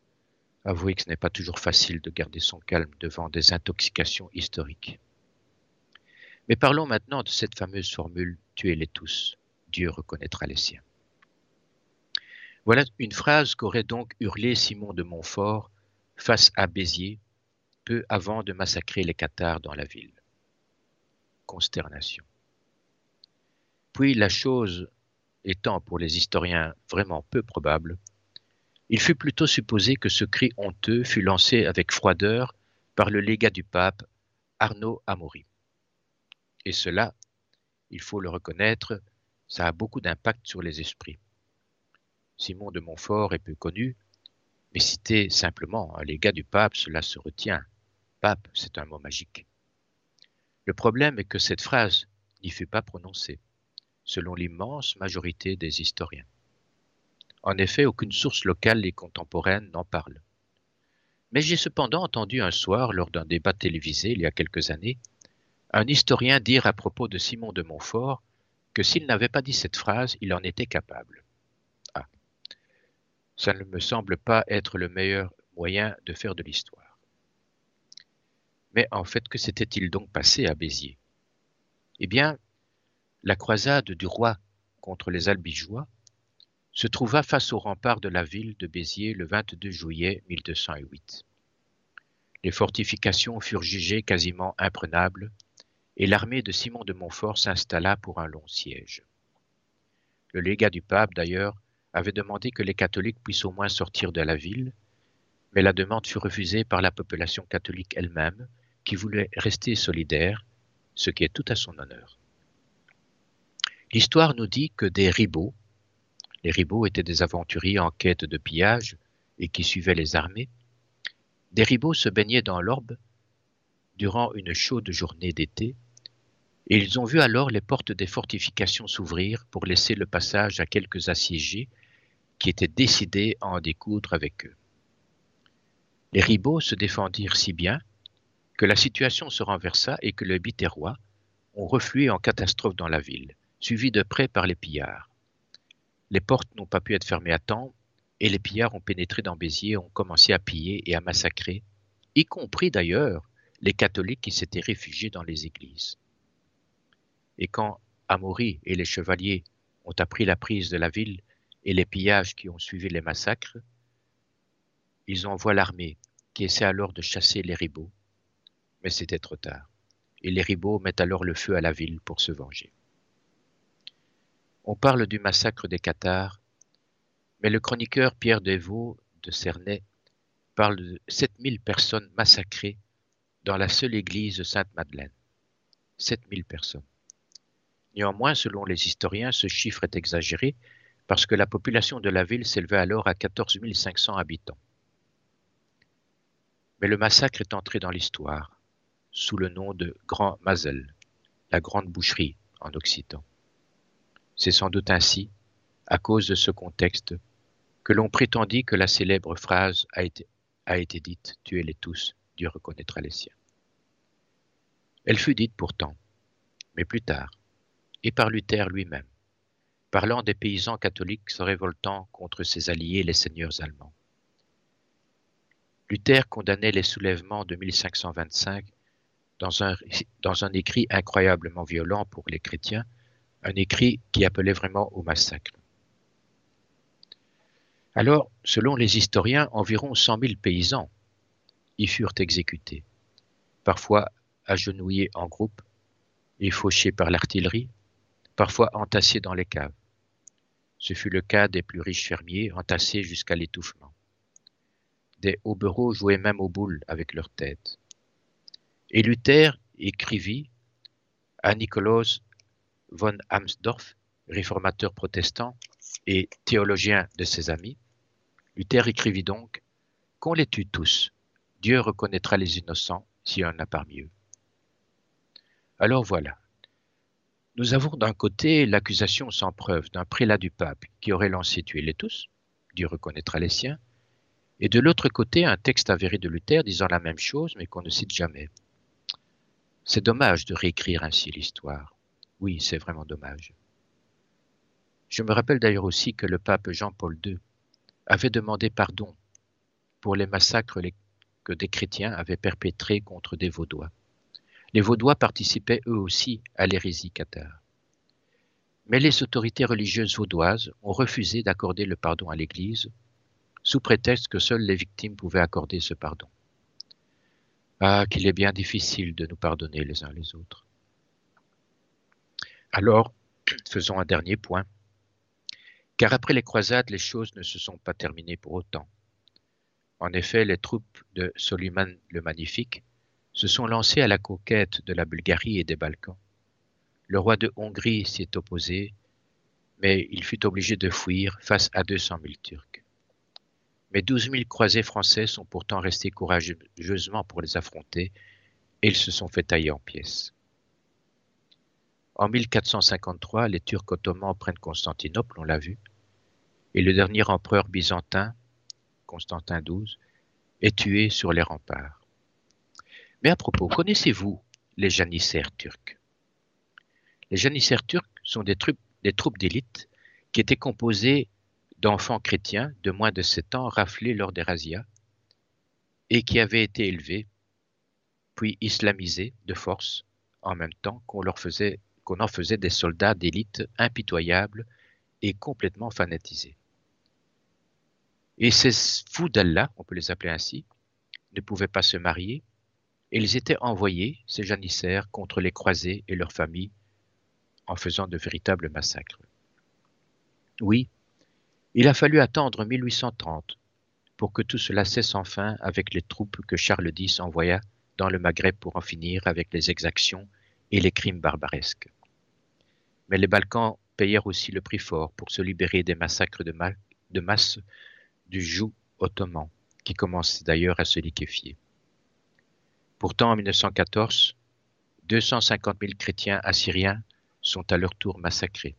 avouez que ce n'est pas toujours facile de garder son calme devant des intoxications historiques. Mais parlons maintenant de cette fameuse formule Tuez-les tous, Dieu reconnaîtra les siens. Voilà une phrase qu'aurait donc hurlé Simon de Montfort face à Béziers, peu avant de massacrer les Cathares dans la ville. Consternation. Puis la chose étant pour les historiens vraiment peu probable, il fut plutôt supposé que ce cri honteux fut lancé avec froideur par le légat du pape Arnaud Amaury. Et cela, il faut le reconnaître, ça a beaucoup d'impact sur les esprits. Simon de Montfort est peu connu, mais cité simplement les gars du pape, cela se retient. Pape, c'est un mot magique. Le problème est que cette phrase n'y fut pas prononcée, selon l'immense majorité des historiens. En effet, aucune source locale et contemporaine n'en parle. Mais j'ai cependant entendu un soir, lors d'un débat télévisé il y a quelques années, un historien dire à propos de Simon de Montfort que s'il n'avait pas dit cette phrase, il en était capable. Ah. Ça ne me semble pas être le meilleur moyen de faire de l'histoire. Mais en fait, que s'était-il donc passé à Béziers? Eh bien, la croisade du roi contre les Albigeois se trouva face aux remparts de la ville de Béziers le 22 juillet 1208. Les fortifications furent jugées quasiment imprenables et l'armée de Simon de Montfort s'installa pour un long siège. Le légat du pape, d'ailleurs, avait demandé que les catholiques puissent au moins sortir de la ville, mais la demande fut refusée par la population catholique elle-même, qui voulait rester solidaire, ce qui est tout à son honneur. L'histoire nous dit que des ribauds, les ribauds étaient des aventuriers en quête de pillage et qui suivaient les armées, des ribauds se baignaient dans l'orbe durant une chaude journée d'été et ils ont vu alors les portes des fortifications s'ouvrir pour laisser le passage à quelques assiégés qui étaient décidés à en découdre avec eux. Les ribauds se défendirent si bien que la situation se renversa et que le Biterrois ont reflué en catastrophe dans la ville, suivis de près par les pillards. Les portes n'ont pas pu être fermées à temps et les pillards ont pénétré dans Béziers et ont commencé à piller et à massacrer, y compris d'ailleurs les catholiques qui s'étaient réfugiés dans les églises. Et quand Amaury et les chevaliers ont appris la prise de la ville et les pillages qui ont suivi les massacres, ils envoient l'armée qui essaie alors de chasser les ribauds. Mais c'était trop tard. Et les ribauds mettent alors le feu à la ville pour se venger. On parle du massacre des Cathares, mais le chroniqueur Pierre Devaux de Cernay parle de 7000 personnes massacrées dans la seule église Sainte-Madeleine. 7000 personnes. Néanmoins, selon les historiens, ce chiffre est exagéré parce que la population de la ville s'élevait alors à 14 500 habitants. Mais le massacre est entré dans l'histoire sous le nom de Grand Mazel, la grande boucherie en occitan. C'est sans doute ainsi, à cause de ce contexte, que l'on prétendit que la célèbre phrase a été, dite Tuez-les tous, Dieu reconnaîtra les siens. Elle fut dite pourtant, mais plus tard, et par Luther lui-même, parlant des paysans catholiques se révoltant contre ses alliés les seigneurs allemands. Luther condamnait les soulèvements de 1525 dans un, dans un écrit incroyablement violent pour les chrétiens, un écrit qui appelait vraiment au massacre. Alors, selon les historiens, environ 100 000 paysans y furent exécutés, parfois agenouillés en groupe et fauchés par l'artillerie, parfois entassés dans les caves. Ce fut le cas des plus riches fermiers, entassés jusqu'à l'étouffement. Des hobereaux jouaient même aux boules avec leur tête. Et Luther écrivit à Nikolaus von Amsdorf, réformateur protestant et théologien de ses amis. Luther écrivit donc Qu'on les tue tous, Dieu reconnaîtra les innocents s'il y en a parmi eux. Alors voilà, nous avons d'un côté l'accusation sans preuve d'un prélat du pape qui aurait lancé tuer les tous, Dieu reconnaîtra les siens, et de l'autre côté un texte avéré de Luther disant la même chose mais qu'on ne cite jamais. C'est dommage de réécrire ainsi l'histoire. Oui, c'est vraiment dommage. Je me rappelle d'ailleurs aussi que le pape Jean-Paul II avait demandé pardon pour les massacres que des chrétiens avaient perpétrés contre des Vaudois. Les Vaudois participaient eux aussi à l'hérésie cathare. Mais les autorités religieuses vaudoises ont refusé d'accorder le pardon à l'Église, sous prétexte que seules les victimes pouvaient accorder ce pardon. Ah, qu'il est bien difficile de nous pardonner les uns les autres. Alors, faisons un dernier point. Car après les croisades, les choses ne se sont pas terminées pour autant. En effet, les troupes de Soliman le Magnifique se sont lancés à la conquête de la Bulgarie et des Balkans. Le roi de Hongrie s'y est opposé, mais il fut obligé de fuir face à 200 000 Turcs. Mais 12 000 croisés français sont pourtant restés courageusement pour les affronter et ils se sont fait tailler en pièces. En 1453, les Turcs ottomans prennent Constantinople, on l'a vu, et le dernier empereur byzantin, Constantin XII, est tué sur les remparts. Mais à propos, connaissez-vous les janissaires turcs? Les janissaires turcs sont des troupes, d'élite qui étaient composées d'enfants chrétiens de moins de 7 ans raflés lors des razzias et qui avaient été élevés, puis islamisés de force, en même temps qu'on leur faisait qu'on en faisait des soldats d'élite impitoyables et complètement fanatisés. Et ces fous d'Allah, on peut les appeler ainsi, ne pouvaient pas se marier, et ils étaient envoyés, ces janissaires, contre les croisés et leurs familles, en faisant de véritables massacres. Oui, il a fallu attendre 1830 pour que tout cela cesse enfin avec les troupes que Charles X envoya dans le Maghreb pour en finir avec les exactions et les crimes barbaresques. Mais les Balkans payèrent aussi le prix fort pour se libérer des massacres de, masse du joug ottoman, qui commence d'ailleurs à se liquéfier. Pourtant, en 1914, 250 000 chrétiens assyriens sont à leur tour massacrés.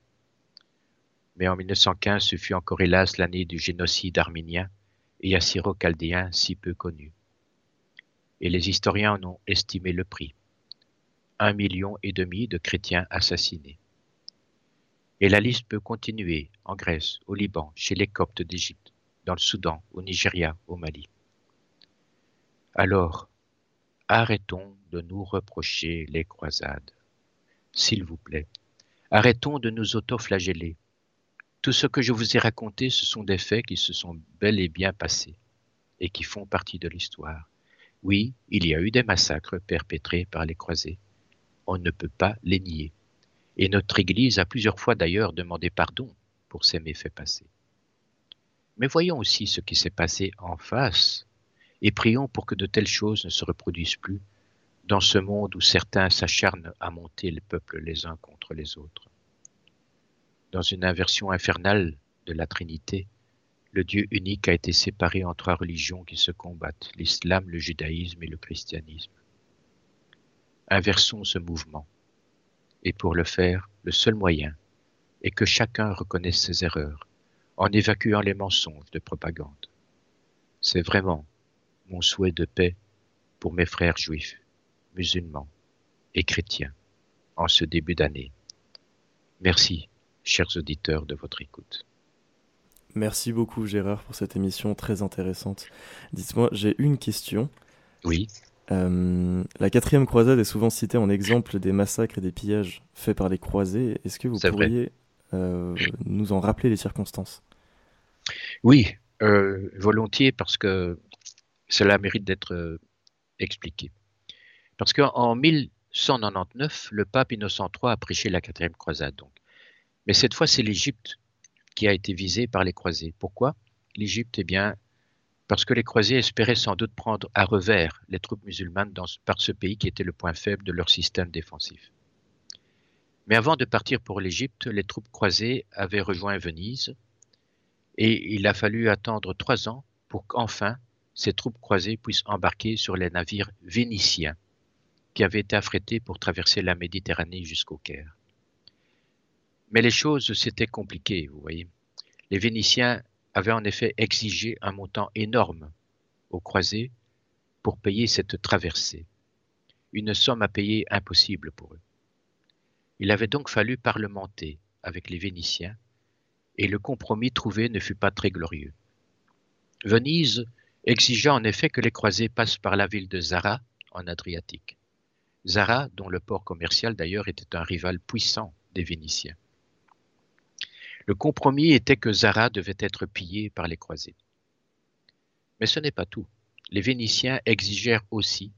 Mais en 1915, ce fut encore hélas l'année du génocide arménien et assyro-chaldéen si peu connu. Et les historiens en ont estimé le prix. Un million et demi de chrétiens assassinés. Et la liste peut continuer en Grèce, au Liban, chez les Coptes d'Égypte, dans le Soudan, au Nigeria, au Mali. Alors, arrêtons de nous reprocher les croisades. S'il vous plaît, arrêtons de nous autoflageller. Tout ce que je vous ai raconté, ce sont des faits qui se sont bel et bien passés et qui font partie de l'histoire. Oui, il y a eu des massacres perpétrés par les croisés. On ne peut pas les nier. Et notre Église a plusieurs fois d'ailleurs demandé pardon pour ces méfaits passés. Mais voyons aussi ce qui s'est passé en face et prions pour que de telles choses ne se reproduisent plus dans ce monde où certains s'acharnent à monter les peuples les uns contre les autres. Dans une inversion infernale de la Trinité, le Dieu unique a été séparé en trois religions qui se combattent, l'islam, le judaïsme et le christianisme. Inversons ce mouvement. Et pour le faire, le seul moyen est que chacun reconnaisse ses erreurs en évacuant les mensonges de propagande. C'est vraiment mon souhait de paix pour mes frères juifs, musulmans et chrétiens en ce début d'année. Merci, chers auditeurs, de votre écoute. Merci beaucoup Gérard pour cette émission très intéressante. Dites-moi, j'ai une question. Oui. Euh, la quatrième croisade est souvent citée en exemple des massacres et des pillages faits par les croisés. Est-ce que vous pourriez euh, nous en rappeler les circonstances? Oui, euh, volontiers, parce que cela mérite d'être expliqué. Parce qu'en 1199, le pape Innocent III a prêché la quatrième croisade. Donc. Mais cette fois, c'est l'Égypte qui a été visée par les croisés. Pourquoi? L'Égypte, eh bien, parce que les croisés espéraient sans doute prendre à revers les troupes musulmanes par ce pays qui était le point faible de leur système défensif. Mais avant de partir pour l'Égypte, les troupes croisées avaient rejoint Venise, et il a fallu attendre trois ans pour qu'enfin ces troupes croisées puissent embarquer sur les navires vénitiens qui avaient été affrétés pour traverser la Méditerranée jusqu'au Caire. Mais les choses s'étaient compliquées, vous voyez. Les Vénitiens avaient en effet exigé un montant énorme aux croisés pour payer cette traversée, une somme à payer impossible pour eux. Il avait donc fallu parlementer avec les Vénitiens et le compromis trouvé ne fut pas très glorieux. Venise exigea en effet que les croisés passent par la ville de Zara, en Adriatique. Zara, dont le port commercial d'ailleurs était un rival puissant des Vénitiens. Le compromis était que Zara devait être pillée par les croisés. Mais ce n'est pas tout. Les Vénitiens exigèrent aussi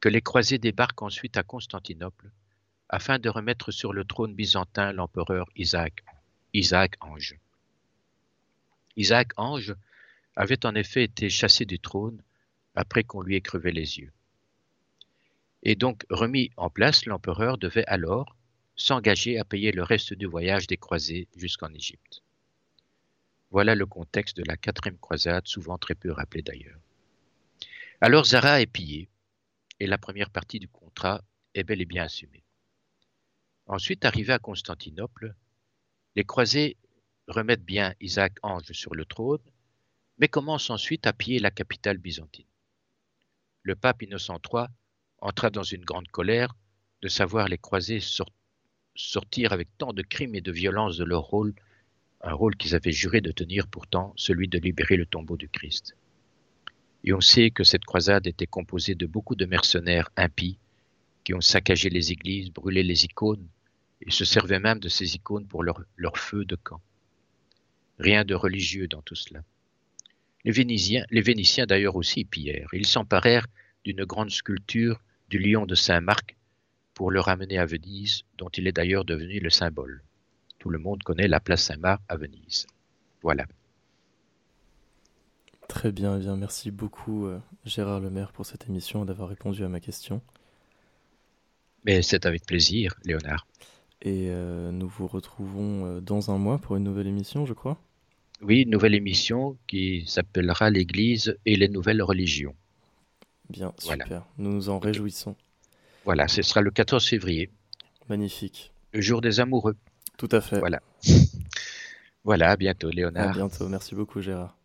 que les croisés débarquent ensuite à Constantinople afin de remettre sur le trône byzantin l'empereur Isaac Ange. Isaac Ange avait en effet été chassé du trône après qu'on lui ait crevé les yeux. Et donc remis en place, l'empereur devait alors s'engager à payer le reste du voyage des croisés jusqu'en Égypte. Voilà le contexte de la quatrième croisade, souvent très peu rappelé d'ailleurs. Alors Zara est pillée, et la première partie du contrat est bel et bien assumée. Ensuite, arrivé à Constantinople, les croisés remettent bien Isaac Ange sur le trône, mais commencent ensuite à piller la capitale byzantine. Le pape Innocent III entra dans une grande colère de savoir les croisés sortir avec tant de crimes et de violence de leur rôle, un rôle qu'ils avaient juré de tenir pourtant, celui de libérer le tombeau du Christ. Et on sait que cette croisade était composée de beaucoup de mercenaires impies qui ont saccagé les églises, brûlé les icônes et se servaient même de ces icônes pour leur, leur feu de camp. Rien de religieux dans tout cela. Les Vénitiens, les Vénitiens d'ailleurs aussi pillèrent. Ils s'emparèrent d'une grande sculpture du lion de Saint-Marc pour le ramener à Venise, dont il est d'ailleurs devenu le symbole. Tout le monde connaît la place Saint-Marc à Venise. Voilà. Très bien, eh bien merci beaucoup euh, Gérard Lemaire pour cette émission et d'avoir répondu à ma question. Mais c'est avec plaisir, Léonard. Et euh, nous vous retrouvons euh, dans un mois pour une nouvelle émission, je crois? Oui, une nouvelle émission qui s'appellera L'Église et les nouvelles religions. Bien, super. Nous nous en réjouissons. Voilà, ce sera le 14 février. Magnifique. Le jour des amoureux. Tout à fait. Voilà. voilà, à bientôt, Léonard. À bientôt. Merci beaucoup, Gérard.